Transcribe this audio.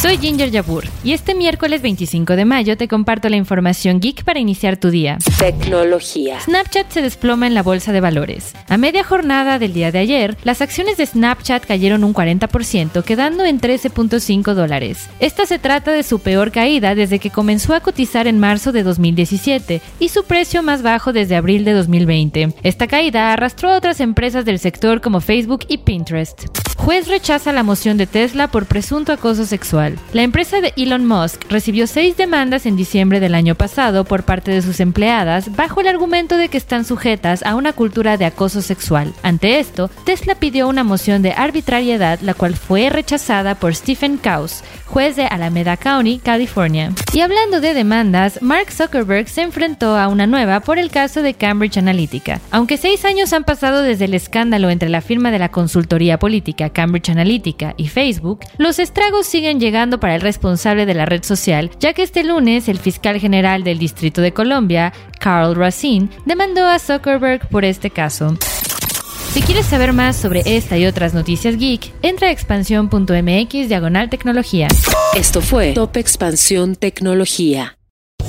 Soy Ginger Yabur y este miércoles 25 de mayo te comparto la información geek para iniciar tu día. Tecnología. Snapchat se desploma en la bolsa de valores. A media jornada del día de ayer, las acciones de Snapchat cayeron un 40%, quedando en 13.5 dólares. Esta se trata de su peor caída desde que comenzó a cotizar en marzo de 2017 y su precio más bajo desde abril de 2020. Esta caída arrastró a otras empresas del sector como Facebook y Pinterest. Juez rechaza la moción de Tesla por presunto acoso sexual. La empresa de Elon Musk recibió seis demandas en diciembre del año pasado por parte de sus empleadas bajo el argumento de que están sujetas a una cultura de acoso sexual. Ante esto, Tesla pidió una moción de arbitrariedad la cual fue rechazada por Stephen Kaus, juez de Alameda County, California. Y hablando de demandas, Mark Zuckerberg se enfrentó a una nueva por el caso de Cambridge Analytica. Aunque seis años han pasado desde el escándalo entre la firma de la consultoría política Cambridge Analytica y Facebook, los estragos siguen llegando para el responsable de la red social, ya que este lunes el fiscal general del Distrito de Colombia, Carl Racine, demandó a Zuckerberg por este caso. Si quieres saber más sobre esta y otras noticias geek, entra a expansión.mx diagonal tecnología. Esto fue Top Expansión Tecnología.